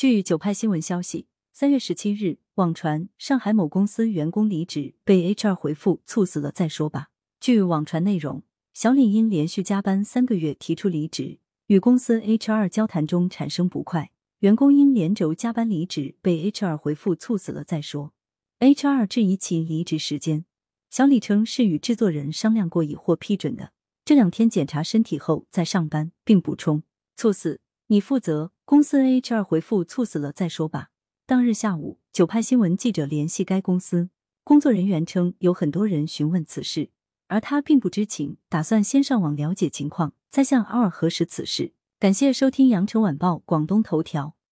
据九派新闻消息，三月十七日，网传上海某公司员工离职，被 HR 回复“猝死了再说吧”。据网传内容，小李因连续加班三个月提出离职，与公司 HR 交谈中产生不快，员工因连轴加班离职，被 HR 回复“猝死了再说”。HR 质疑其离职时间，小李称是与制作人商量过已获批准的，这两天检查身体后再上班，并补充“猝死你负责”。公司 HR 回复“猝死了再说吧”。当日下午，九派新闻记者联系该公司工作人员称，有很多人询问此事，而他并不知情，打算先上网了解情况，再向 R 核实此事。感谢收听羊城晚报广东头条。